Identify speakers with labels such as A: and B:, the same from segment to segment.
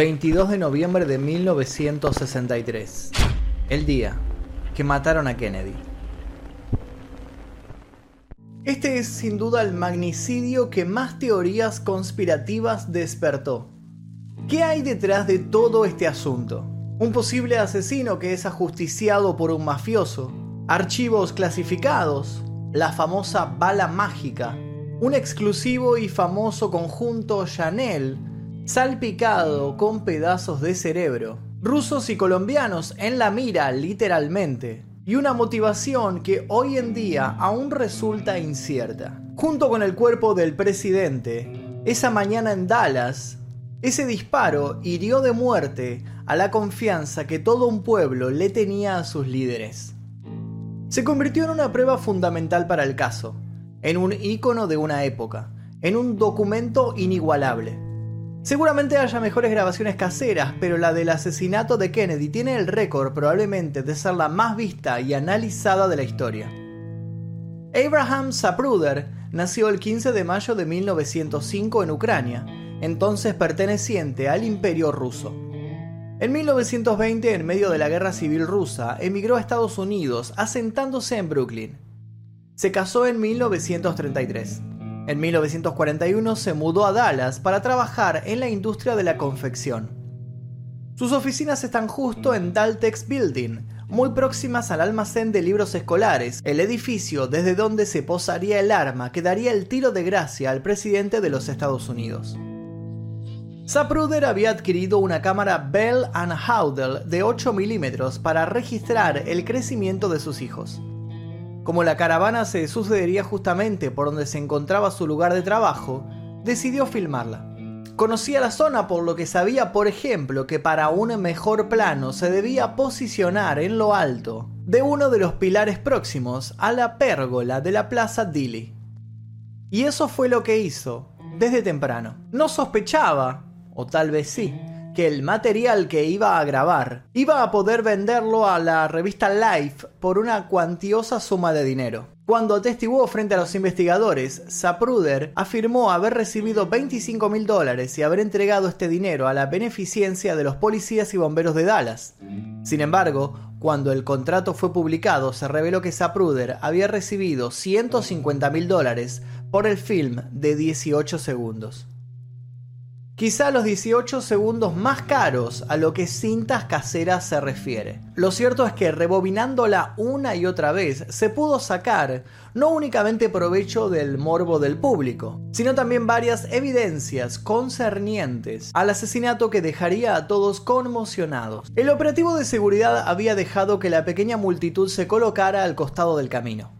A: 22 de noviembre de 1963. El día que mataron a Kennedy. Este es sin duda el magnicidio que más teorías conspirativas despertó. ¿Qué hay detrás de todo este asunto? Un posible asesino que es ajusticiado por un mafioso, archivos clasificados, la famosa bala mágica, un exclusivo y famoso conjunto Chanel salpicado con pedazos de cerebro, rusos y colombianos en la mira literalmente, y una motivación que hoy en día aún resulta incierta. Junto con el cuerpo del presidente, esa mañana en Dallas, ese disparo hirió de muerte a la confianza que todo un pueblo le tenía a sus líderes. Se convirtió en una prueba fundamental para el caso, en un ícono de una época, en un documento inigualable Seguramente haya mejores grabaciones caseras, pero la del asesinato de Kennedy tiene el récord probablemente de ser la más vista y analizada de la historia. Abraham Zapruder nació el 15 de mayo de 1905 en Ucrania, entonces perteneciente al Imperio ruso. En 1920, en medio de la Guerra Civil rusa, emigró a Estados Unidos, asentándose en Brooklyn. Se casó en 1933. En 1941 se mudó a Dallas para trabajar en la industria de la confección. Sus oficinas están justo en Daltex Building, muy próximas al almacén de libros escolares, el edificio desde donde se posaría el arma que daría el tiro de gracia al presidente de los Estados Unidos. Zapruder había adquirido una cámara Bell Howell de 8 milímetros para registrar el crecimiento de sus hijos. Como la caravana se sucedería justamente por donde se encontraba su lugar de trabajo, decidió filmarla. Conocía la zona por lo que sabía, por ejemplo, que para un mejor plano se debía posicionar en lo alto de uno de los pilares próximos a la pérgola de la Plaza Dilly. Y eso fue lo que hizo desde temprano. No sospechaba, o tal vez sí, que el material que iba a grabar iba a poder venderlo a la revista Life por una cuantiosa suma de dinero. Cuando atestiguó frente a los investigadores, Zapruder afirmó haber recibido 25 mil dólares y haber entregado este dinero a la beneficencia de los policías y bomberos de Dallas. Sin embargo, cuando el contrato fue publicado, se reveló que Zapruder había recibido 150 mil dólares por el film de 18 segundos quizá los 18 segundos más caros a lo que cintas caseras se refiere. Lo cierto es que rebobinándola una y otra vez se pudo sacar no únicamente provecho del morbo del público, sino también varias evidencias concernientes al asesinato que dejaría a todos conmocionados. El operativo de seguridad había dejado que la pequeña multitud se colocara al costado del camino.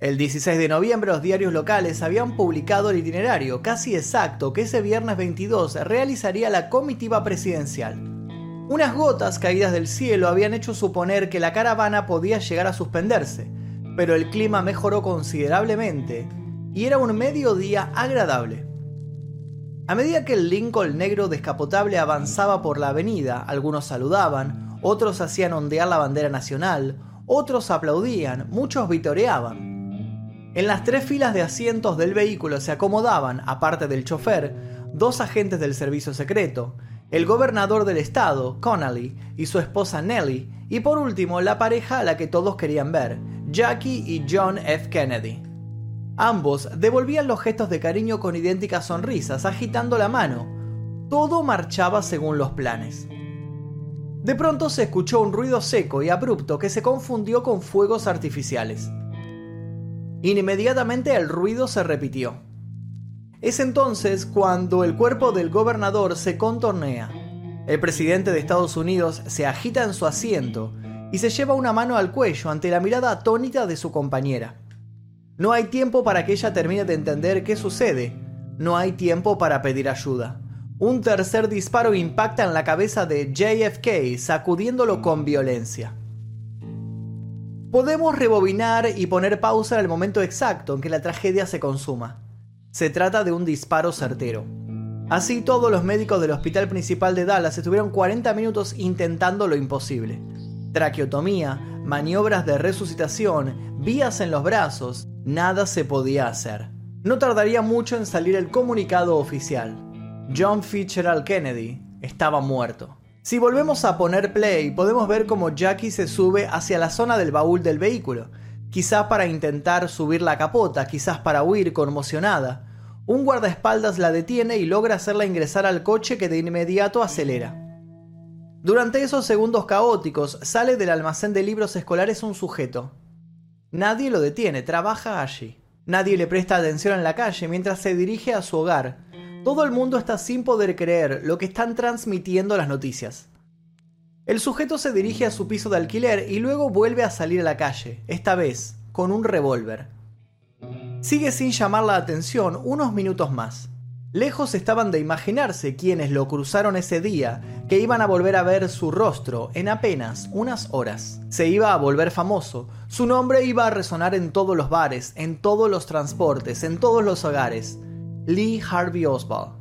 A: El 16 de noviembre los diarios locales habían publicado el itinerario casi exacto que ese viernes 22 realizaría la comitiva presidencial. Unas gotas caídas del cielo habían hecho suponer que la caravana podía llegar a suspenderse, pero el clima mejoró considerablemente y era un mediodía agradable. A medida que el Lincoln negro descapotable avanzaba por la avenida, algunos saludaban, otros hacían ondear la bandera nacional, otros aplaudían, muchos vitoreaban. En las tres filas de asientos del vehículo se acomodaban, aparte del chofer, dos agentes del servicio secreto, el gobernador del estado, Connolly, y su esposa Nellie, y por último la pareja a la que todos querían ver, Jackie y John F. Kennedy. Ambos devolvían los gestos de cariño con idénticas sonrisas, agitando la mano. Todo marchaba según los planes. De pronto se escuchó un ruido seco y abrupto que se confundió con fuegos artificiales. Inmediatamente el ruido se repitió. Es entonces cuando el cuerpo del gobernador se contornea. El presidente de Estados Unidos se agita en su asiento y se lleva una mano al cuello ante la mirada atónita de su compañera. No hay tiempo para que ella termine de entender qué sucede. No hay tiempo para pedir ayuda. Un tercer disparo impacta en la cabeza de JFK, sacudiéndolo con violencia. Podemos rebobinar y poner pausa en el momento exacto en que la tragedia se consuma. Se trata de un disparo certero. Así todos los médicos del hospital principal de Dallas estuvieron 40 minutos intentando lo imposible. Traqueotomía, maniobras de resucitación, vías en los brazos, nada se podía hacer. No tardaría mucho en salir el comunicado oficial. John Fitzgerald Kennedy estaba muerto. Si volvemos a poner play, podemos ver cómo Jackie se sube hacia la zona del baúl del vehículo, quizás para intentar subir la capota, quizás para huir conmocionada. Un guardaespaldas la detiene y logra hacerla ingresar al coche que de inmediato acelera. Durante esos segundos caóticos sale del almacén de libros escolares un sujeto. Nadie lo detiene, trabaja allí. Nadie le presta atención en la calle mientras se dirige a su hogar. Todo el mundo está sin poder creer lo que están transmitiendo las noticias. El sujeto se dirige a su piso de alquiler y luego vuelve a salir a la calle, esta vez con un revólver. Sigue sin llamar la atención unos minutos más. Lejos estaban de imaginarse quienes lo cruzaron ese día, que iban a volver a ver su rostro en apenas unas horas. Se iba a volver famoso, su nombre iba a resonar en todos los bares, en todos los transportes, en todos los hogares. Lee Harvey Oswald.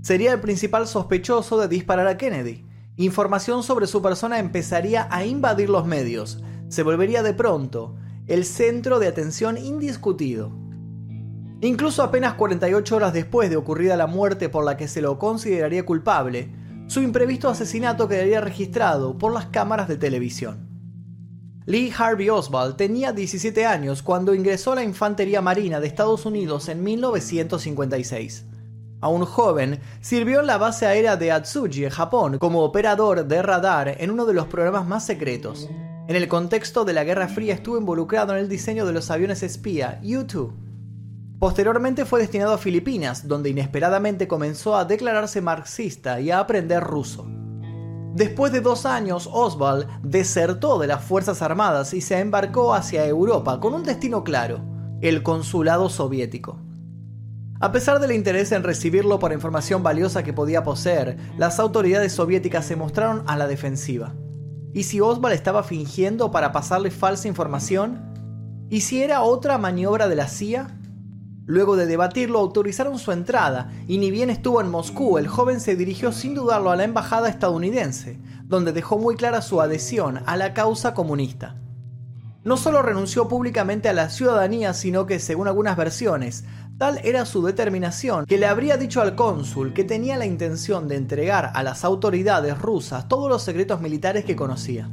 A: Sería el principal sospechoso de disparar a Kennedy. Información sobre su persona empezaría a invadir los medios. Se volvería de pronto el centro de atención indiscutido. Incluso apenas 48 horas después de ocurrida la muerte por la que se lo consideraría culpable, su imprevisto asesinato quedaría registrado por las cámaras de televisión. Lee Harvey Oswald tenía 17 años cuando ingresó a la Infantería Marina de Estados Unidos en 1956. Aún joven, sirvió en la base aérea de Atsugi, en Japón, como operador de radar en uno de los programas más secretos. En el contexto de la Guerra Fría estuvo involucrado en el diseño de los aviones espía U-2 Posteriormente fue destinado a Filipinas, donde inesperadamente comenzó a declararse marxista y a aprender ruso. Después de dos años, Oswald desertó de las Fuerzas Armadas y se embarcó hacia Europa con un destino claro, el consulado soviético. A pesar del interés en recibirlo por información valiosa que podía poseer, las autoridades soviéticas se mostraron a la defensiva. ¿Y si Oswald estaba fingiendo para pasarle falsa información? ¿Y si era otra maniobra de la CIA? Luego de debatirlo, autorizaron su entrada, y ni bien estuvo en Moscú, el joven se dirigió sin dudarlo a la embajada estadounidense, donde dejó muy clara su adhesión a la causa comunista. No solo renunció públicamente a la ciudadanía, sino que, según algunas versiones, tal era su determinación que le habría dicho al cónsul que tenía la intención de entregar a las autoridades rusas todos los secretos militares que conocía.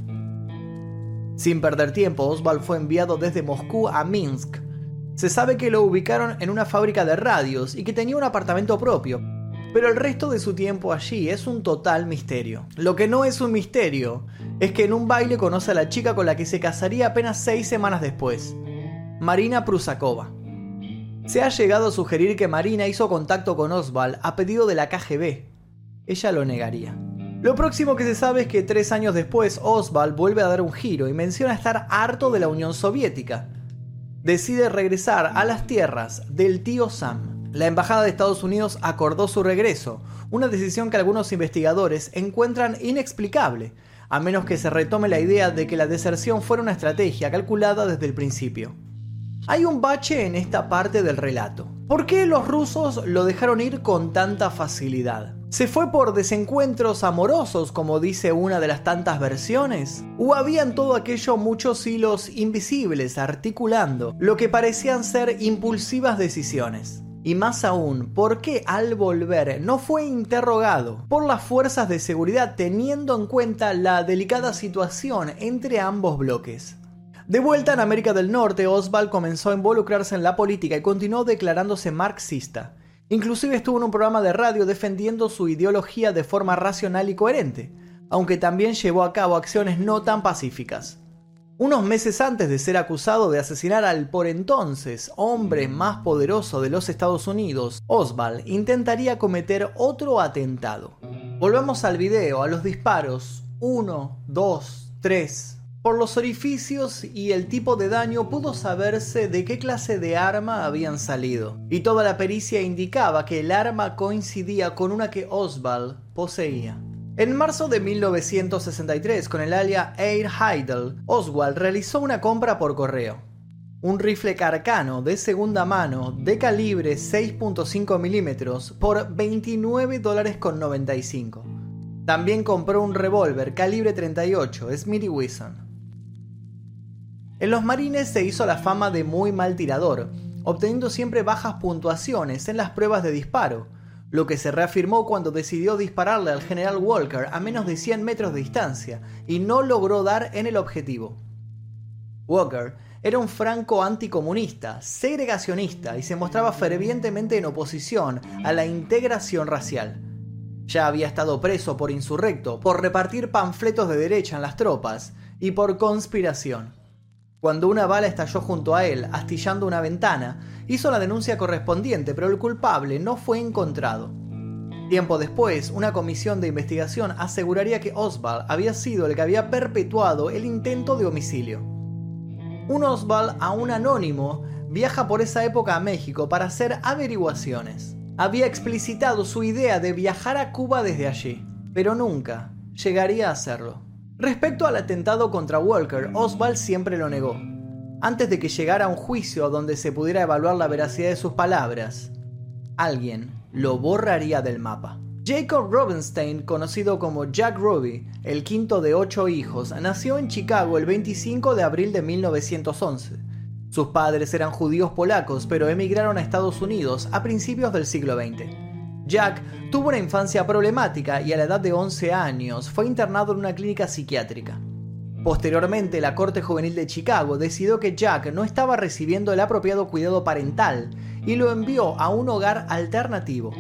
A: Sin perder tiempo, Oswald fue enviado desde Moscú a Minsk, se sabe que lo ubicaron en una fábrica de radios y que tenía un apartamento propio, pero el resto de su tiempo allí es un total misterio. Lo que no es un misterio es que en un baile conoce a la chica con la que se casaría apenas seis semanas después, Marina Prusakova. Se ha llegado a sugerir que Marina hizo contacto con Oswald a pedido de la KGB. Ella lo negaría. Lo próximo que se sabe es que tres años después Oswald vuelve a dar un giro y menciona estar harto de la Unión Soviética decide regresar a las tierras del tío Sam. La Embajada de Estados Unidos acordó su regreso, una decisión que algunos investigadores encuentran inexplicable, a menos que se retome la idea de que la deserción fuera una estrategia calculada desde el principio. Hay un bache en esta parte del relato. ¿Por qué los rusos lo dejaron ir con tanta facilidad? ¿Se fue por desencuentros amorosos, como dice una de las tantas versiones? ¿O había en todo aquello muchos hilos invisibles articulando lo que parecían ser impulsivas decisiones? Y más aún, ¿por qué al volver no fue interrogado por las fuerzas de seguridad teniendo en cuenta la delicada situación entre ambos bloques? De vuelta en América del Norte, Oswald comenzó a involucrarse en la política y continuó declarándose marxista. Inclusive estuvo en un programa de radio defendiendo su ideología de forma racional y coherente, aunque también llevó a cabo acciones no tan pacíficas. Unos meses antes de ser acusado de asesinar al por entonces hombre más poderoso de los Estados Unidos, Oswald intentaría cometer otro atentado. Volvamos al video, a los disparos. 1, 2, 3, por los orificios y el tipo de daño pudo saberse de qué clase de arma habían salido, y toda la pericia indicaba que el arma coincidía con una que Oswald poseía. En marzo de 1963, con el alia Air Heidel, Oswald realizó una compra por correo. Un rifle carcano de segunda mano de calibre 6.5 milímetros por 29 dólares con 95. También compró un revólver calibre 38 Smith Wesson en los marines se hizo la fama de muy mal tirador, obteniendo siempre bajas puntuaciones en las pruebas de disparo, lo que se reafirmó cuando decidió dispararle al general Walker a menos de 100 metros de distancia y no logró dar en el objetivo. Walker era un franco anticomunista, segregacionista y se mostraba fervientemente en oposición a la integración racial. Ya había estado preso por insurrecto, por repartir panfletos de derecha en las tropas y por conspiración. Cuando una bala estalló junto a él, astillando una ventana, hizo la denuncia correspondiente, pero el culpable no fue encontrado. Tiempo después, una comisión de investigación aseguraría que Oswald había sido el que había perpetuado el intento de homicidio. Un Oswald aún anónimo viaja por esa época a México para hacer averiguaciones. Había explicitado su idea de viajar a Cuba desde allí, pero nunca llegaría a hacerlo. Respecto al atentado contra Walker, Oswald siempre lo negó, antes de que llegara a un juicio donde se pudiera evaluar la veracidad de sus palabras. Alguien lo borraría del mapa. Jacob Rubenstein, conocido como Jack Ruby, el quinto de ocho hijos, nació en Chicago el 25 de abril de 1911. Sus padres eran judíos polacos, pero emigraron a Estados Unidos a principios del siglo XX. Jack tuvo una infancia problemática y a la edad de 11 años fue internado en una clínica psiquiátrica. Posteriormente, la Corte Juvenil de Chicago decidió que Jack no estaba recibiendo el apropiado cuidado parental y lo envió a un hogar alternativo.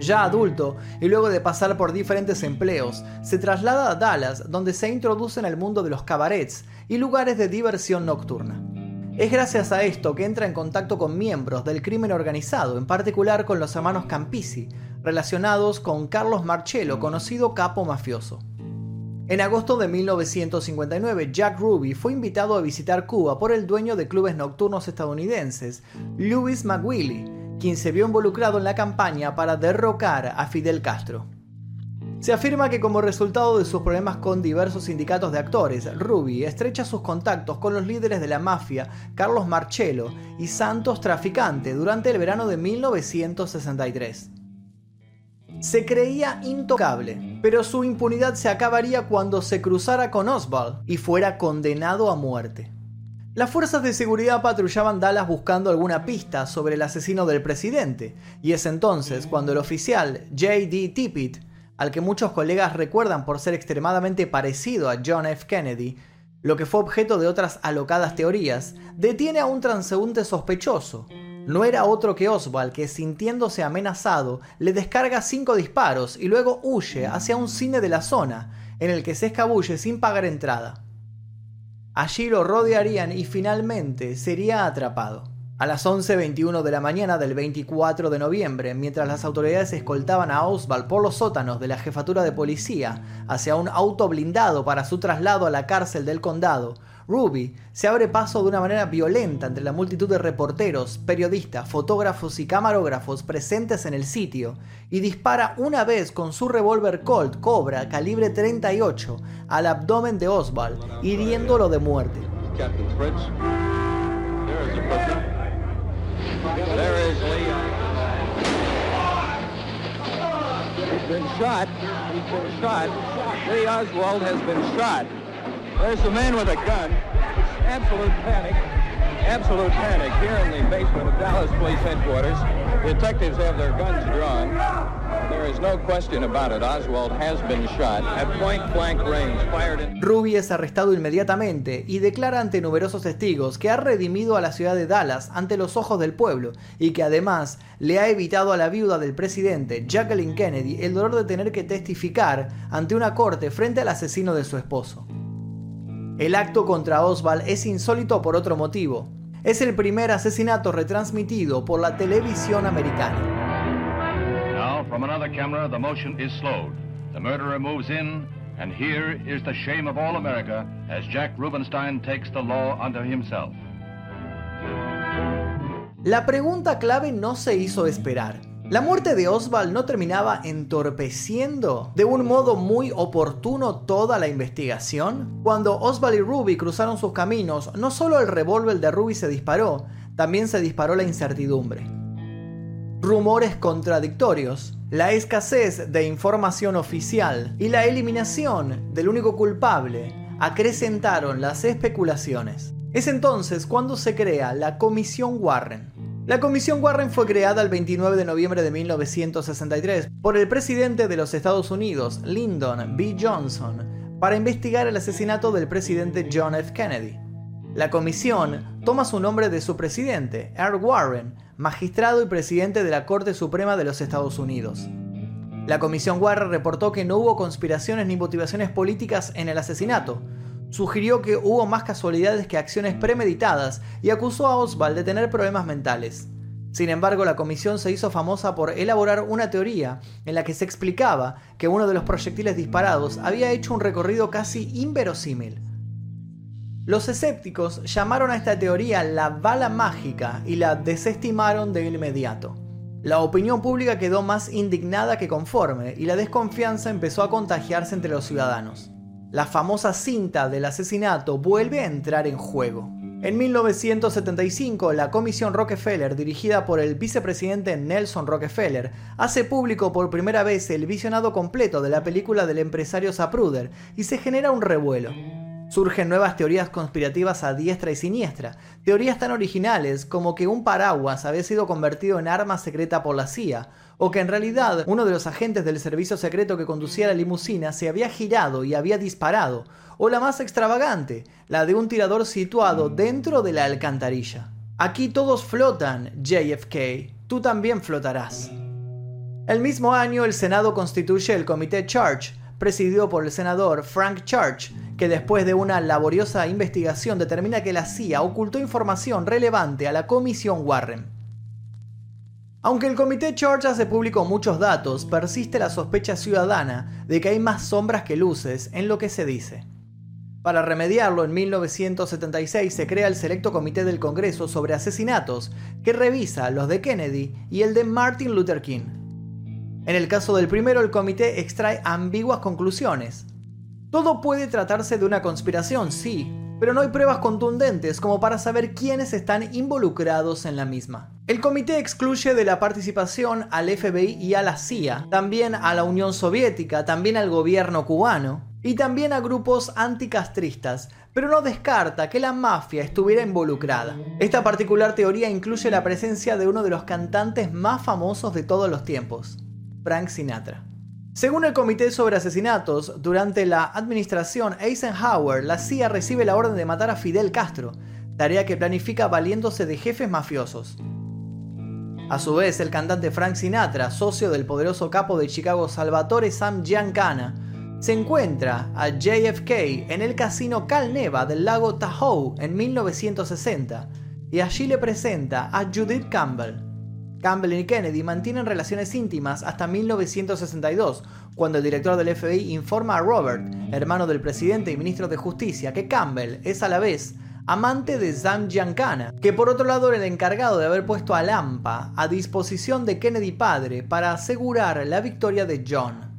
A: Ya adulto, y luego de pasar por diferentes empleos, se traslada a Dallas, donde se introduce en el mundo de los cabarets y lugares de diversión nocturna. Es gracias a esto que entra en contacto con miembros del crimen organizado, en particular con los hermanos Campisi, relacionados con Carlos Marcello, conocido capo mafioso. En agosto de 1959, Jack Ruby fue invitado a visitar Cuba por el dueño de clubes nocturnos estadounidenses, Louis McWillie, quien se vio involucrado en la campaña para derrocar a Fidel Castro. Se afirma que como resultado de sus problemas con diversos sindicatos de actores, Ruby estrecha sus contactos con los líderes de la mafia, Carlos Marcello y Santos Traficante, durante el verano de 1963. Se creía intocable, pero su impunidad se acabaría cuando se cruzara con Oswald y fuera condenado a muerte. Las fuerzas de seguridad patrullaban Dallas buscando alguna pista sobre el asesino del presidente, y es entonces cuando el oficial J.D. Tippit al que muchos colegas recuerdan por ser extremadamente parecido a John F. Kennedy, lo que fue objeto de otras alocadas teorías, detiene a un transeúnte sospechoso. No era otro que Oswald, que sintiéndose amenazado, le descarga cinco disparos y luego huye hacia un cine de la zona, en el que se escabulle sin pagar entrada. Allí lo rodearían y finalmente sería atrapado. A las 11.21 de la mañana del 24 de noviembre, mientras las autoridades escoltaban a Oswald por los sótanos de la jefatura de policía hacia un auto blindado para su traslado a la cárcel del condado, Ruby se abre paso de una manera violenta entre la multitud de reporteros, periodistas, fotógrafos y camarógrafos presentes en el sitio y dispara una vez con su revólver Colt Cobra calibre 38 al abdomen de Oswald, hiriéndolo de muerte. There is Lee. He's been shot. He's been shot. Lee Oswald has been shot. There's a man with a gun. Absolute panic. Absolute panic here in the basement of Dallas Police Headquarters. Detectives have their guns drawn. Ruby es arrestado inmediatamente y declara ante numerosos testigos que ha redimido a la ciudad de Dallas ante los ojos del pueblo y que además le ha evitado a la viuda del presidente, Jacqueline Kennedy, el dolor de tener que testificar ante una corte frente al asesino de su esposo. El acto contra Oswald es insólito por otro motivo. Es el primer asesinato retransmitido por la televisión americana. From another camera, the motion is slowed. The murderer moves in, and here is the shame of all America as Jack Rubenstein takes the law unto himself. La pregunta clave no se hizo esperar. La muerte de Oswald no terminaba entorpeciendo de un modo muy oportuno toda la investigación. Cuando Oswald y Ruby cruzaron sus caminos, no solo el revólver de Ruby se disparó, también se disparó la incertidumbre. Rumores contradictorios, la escasez de información oficial y la eliminación del único culpable acrecentaron las especulaciones. Es entonces cuando se crea la Comisión Warren. La Comisión Warren fue creada el 29 de noviembre de 1963 por el presidente de los Estados Unidos, Lyndon B. Johnson, para investigar el asesinato del presidente John F. Kennedy. La comisión toma su nombre de su presidente, Earl Warren, magistrado y presidente de la Corte Suprema de los Estados Unidos. La comisión Warren reportó que no hubo conspiraciones ni motivaciones políticas en el asesinato, sugirió que hubo más casualidades que acciones premeditadas y acusó a Oswald de tener problemas mentales. Sin embargo, la comisión se hizo famosa por elaborar una teoría en la que se explicaba que uno de los proyectiles disparados había hecho un recorrido casi inverosímil. Los escépticos llamaron a esta teoría la bala mágica y la desestimaron de inmediato. La opinión pública quedó más indignada que conforme y la desconfianza empezó a contagiarse entre los ciudadanos la famosa cinta del asesinato vuelve a entrar en juego. En 1975, la Comisión Rockefeller, dirigida por el vicepresidente Nelson Rockefeller, hace público por primera vez el visionado completo de la película del empresario Zapruder y se genera un revuelo. Surgen nuevas teorías conspirativas a diestra y siniestra, teorías tan originales como que un paraguas había sido convertido en arma secreta por la CIA, o que en realidad uno de los agentes del servicio secreto que conducía la limusina se había girado y había disparado, o la más extravagante, la de un tirador situado dentro de la alcantarilla. Aquí todos flotan, JFK, tú también flotarás. El mismo año el Senado constituye el Comité Church, presidido por el senador Frank Church, que después de una laboriosa investigación determina que la CIA ocultó información relevante a la Comisión Warren. Aunque el Comité Church hace público muchos datos, persiste la sospecha ciudadana de que hay más sombras que luces en lo que se dice. Para remediarlo, en 1976 se crea el Selecto Comité del Congreso sobre Asesinatos, que revisa los de Kennedy y el de Martin Luther King. En el caso del primero, el comité extrae ambiguas conclusiones. Todo puede tratarse de una conspiración, sí, pero no hay pruebas contundentes como para saber quiénes están involucrados en la misma. El comité excluye de la participación al FBI y a la CIA, también a la Unión Soviética, también al gobierno cubano y también a grupos anticastristas, pero no descarta que la mafia estuviera involucrada. Esta particular teoría incluye la presencia de uno de los cantantes más famosos de todos los tiempos, Frank Sinatra. Según el Comité sobre Asesinatos, durante la administración Eisenhower, la CIA recibe la orden de matar a Fidel Castro, tarea que planifica valiéndose de jefes mafiosos. A su vez, el cantante Frank Sinatra, socio del poderoso capo de Chicago Salvatore Sam Giancana, se encuentra a JFK en el casino Cal Neva del lago Tahoe en 1960 y allí le presenta a Judith Campbell. Campbell y Kennedy mantienen relaciones íntimas hasta 1962, cuando el director del FBI informa a Robert, hermano del presidente y ministro de Justicia, que Campbell es a la vez amante de Sam Giancana, que por otro lado era el encargado de haber puesto a Lampa a disposición de Kennedy padre para asegurar la victoria de John.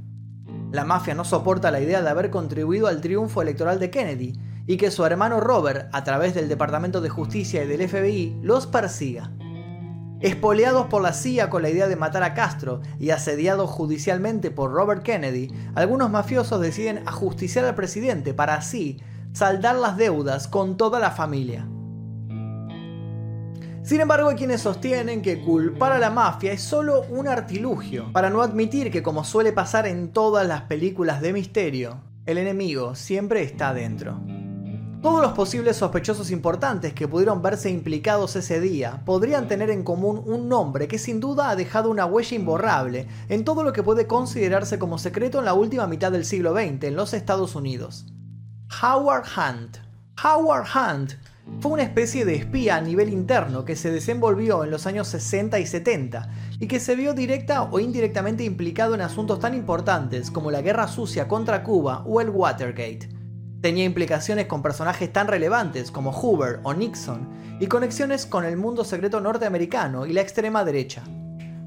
A: La mafia no soporta la idea de haber contribuido al triunfo electoral de Kennedy y que su hermano Robert, a través del Departamento de Justicia y del FBI, los persiga. Espoleados por la CIA con la idea de matar a Castro y asediados judicialmente por Robert Kennedy, algunos mafiosos deciden ajusticiar al presidente para así saldar las deudas con toda la familia. Sin embargo, hay quienes sostienen que culpar a la mafia es solo un artilugio, para no admitir que como suele pasar en todas las películas de misterio, el enemigo siempre está dentro. Todos los posibles sospechosos importantes que pudieron verse implicados ese día podrían tener en común un nombre que sin duda ha dejado una huella imborrable en todo lo que puede considerarse como secreto en la última mitad del siglo XX en los Estados Unidos. Howard Hunt. Howard Hunt fue una especie de espía a nivel interno que se desenvolvió en los años 60 y 70 y que se vio directa o indirectamente implicado en asuntos tan importantes como la guerra sucia contra Cuba o el Watergate. Tenía implicaciones con personajes tan relevantes como Hoover o Nixon y conexiones con el mundo secreto norteamericano y la extrema derecha.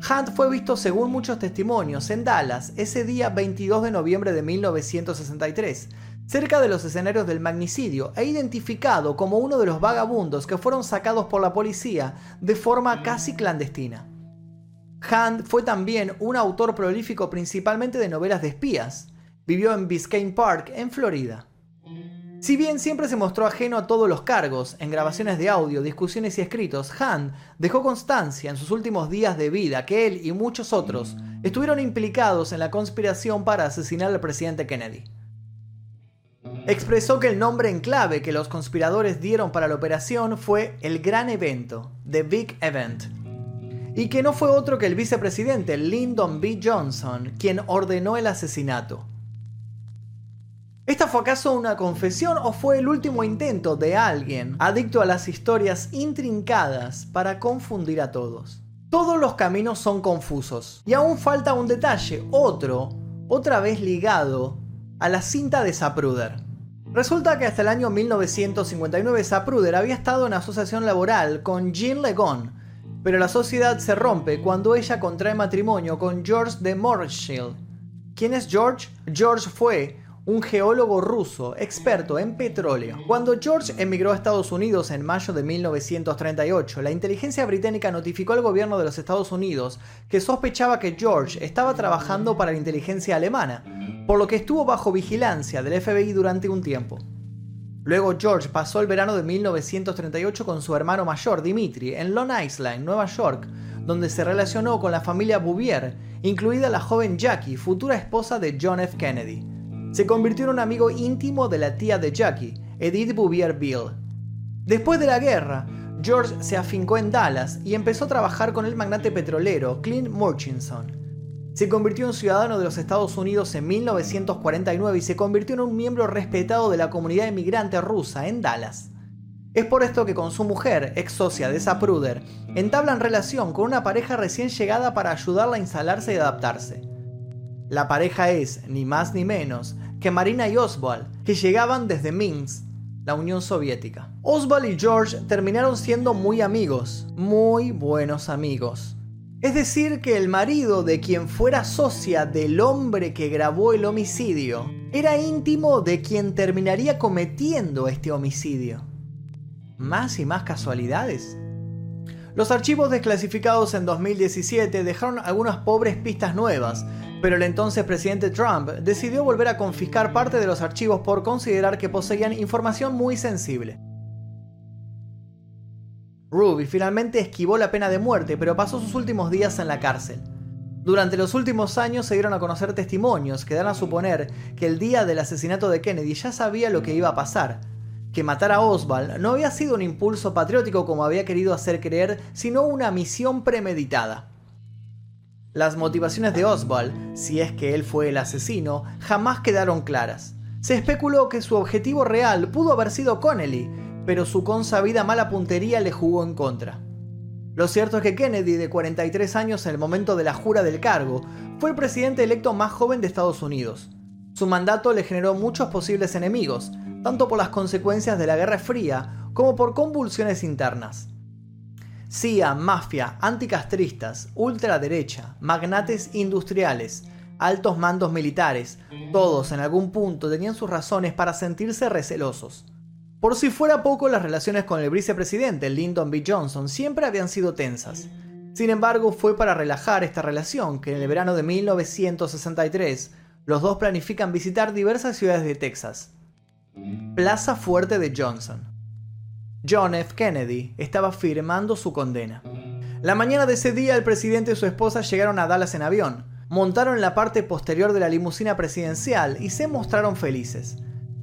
A: Hunt fue visto según muchos testimonios en Dallas ese día 22 de noviembre de 1963, cerca de los escenarios del magnicidio e identificado como uno de los vagabundos que fueron sacados por la policía de forma casi clandestina. Hunt fue también un autor prolífico principalmente de novelas de espías. Vivió en Biscayne Park, en Florida. Si bien siempre se mostró ajeno a todos los cargos, en grabaciones de audio, discusiones y escritos, Hunt dejó constancia en sus últimos días de vida que él y muchos otros estuvieron implicados en la conspiración para asesinar al presidente Kennedy. Expresó que el nombre en clave que los conspiradores dieron para la operación fue el Gran Evento, The Big Event, y que no fue otro que el vicepresidente Lyndon B. Johnson quien ordenó el asesinato. ¿Esta fue acaso una confesión o fue el último intento de alguien adicto a las historias intrincadas para confundir a todos? Todos los caminos son confusos y aún falta un detalle, otro, otra vez ligado a la cinta de Zapruder. Resulta que hasta el año 1959 Zapruder había estado en asociación laboral con Jean Legon, pero la sociedad se rompe cuando ella contrae matrimonio con George de Morshill. ¿Quién es George? George fue un geólogo ruso experto en petróleo. Cuando George emigró a Estados Unidos en mayo de 1938, la inteligencia británica notificó al gobierno de los Estados Unidos que sospechaba que George estaba trabajando para la inteligencia alemana, por lo que estuvo bajo vigilancia del FBI durante un tiempo. Luego George pasó el verano de 1938 con su hermano mayor, Dimitri, en Long Island, Nueva York, donde se relacionó con la familia Bouvier, incluida la joven Jackie, futura esposa de John F. Kennedy se convirtió en un amigo íntimo de la tía de Jackie, Edith Bouvier Bill. Después de la guerra, George se afincó en Dallas y empezó a trabajar con el magnate petrolero Clint Murchison. Se convirtió en ciudadano de los Estados Unidos en 1949 y se convirtió en un miembro respetado de la comunidad inmigrante rusa en Dallas. Es por esto que con su mujer, ex socia de Zapruder, entablan relación con una pareja recién llegada para ayudarla a instalarse y adaptarse. La pareja es, ni más ni menos, que Marina y Oswald, que llegaban desde Minsk, la Unión Soviética. Oswald y George terminaron siendo muy amigos, muy buenos amigos. Es decir, que el marido de quien fuera socia del hombre que grabó el homicidio era íntimo de quien terminaría cometiendo este homicidio. ¿Más y más casualidades? Los archivos desclasificados en 2017 dejaron algunas pobres pistas nuevas, pero el entonces presidente Trump decidió volver a confiscar parte de los archivos por considerar que poseían información muy sensible. Ruby finalmente esquivó la pena de muerte, pero pasó sus últimos días en la cárcel. Durante los últimos años se dieron a conocer testimonios que dan a suponer que el día del asesinato de Kennedy ya sabía lo que iba a pasar, que matar a Oswald no había sido un impulso patriótico como había querido hacer creer, sino una misión premeditada. Las motivaciones de Oswald, si es que él fue el asesino, jamás quedaron claras. Se especuló que su objetivo real pudo haber sido Connelly, pero su consabida mala puntería le jugó en contra. Lo cierto es que Kennedy, de 43 años en el momento de la jura del cargo, fue el presidente electo más joven de Estados Unidos. Su mandato le generó muchos posibles enemigos, tanto por las consecuencias de la Guerra Fría como por convulsiones internas. CIA, mafia, anticastristas, ultraderecha, magnates industriales, altos mandos militares, todos en algún punto tenían sus razones para sentirse recelosos. Por si fuera poco, las relaciones con el vicepresidente Lyndon B. Johnson siempre habían sido tensas. Sin embargo, fue para relajar esta relación que en el verano de 1963 los dos planifican visitar diversas ciudades de Texas. Plaza Fuerte de Johnson. John F. Kennedy estaba firmando su condena. La mañana de ese día el presidente y su esposa llegaron a Dallas en avión, montaron la parte posterior de la limusina presidencial y se mostraron felices.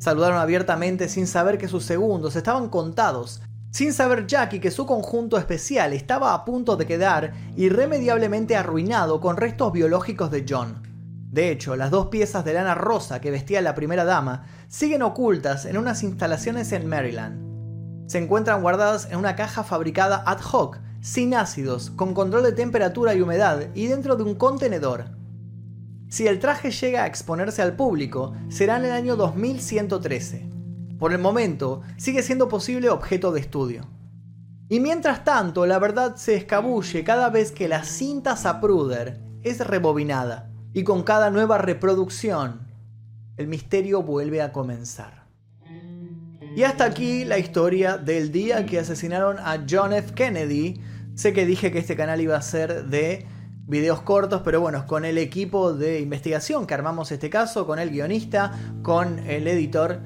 A: Saludaron abiertamente sin saber que sus segundos estaban contados, sin saber Jackie que su conjunto especial estaba a punto de quedar irremediablemente arruinado con restos biológicos de John. De hecho, las dos piezas de lana rosa que vestía la primera dama siguen ocultas en unas instalaciones en Maryland se encuentran guardadas en una caja fabricada ad hoc, sin ácidos, con control de temperatura y humedad y dentro de un contenedor. Si el traje llega a exponerse al público, será en el año 2113. Por el momento, sigue siendo posible objeto de estudio. Y mientras tanto, la verdad se escabulle cada vez que la cinta Zapruder es rebobinada. Y con cada nueva reproducción, el misterio vuelve a comenzar. Y hasta aquí la historia del día que asesinaron a John F. Kennedy. Sé que dije que este canal iba a ser de videos cortos, pero bueno, con el equipo de investigación que armamos este caso, con el guionista, con el editor,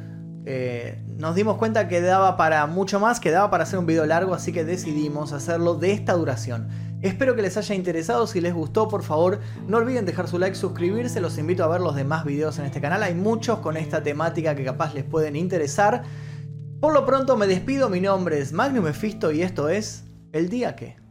A: eh, nos dimos cuenta que daba para mucho más, que daba para hacer un video largo, así que decidimos hacerlo de esta duración. Espero que les haya interesado, si les gustó por favor no olviden dejar su like, suscribirse, los invito a ver los demás videos en este canal, hay muchos con esta temática que capaz les pueden interesar. Por lo pronto me despido, mi nombre es Magnum Mephisto y esto es El Día Que.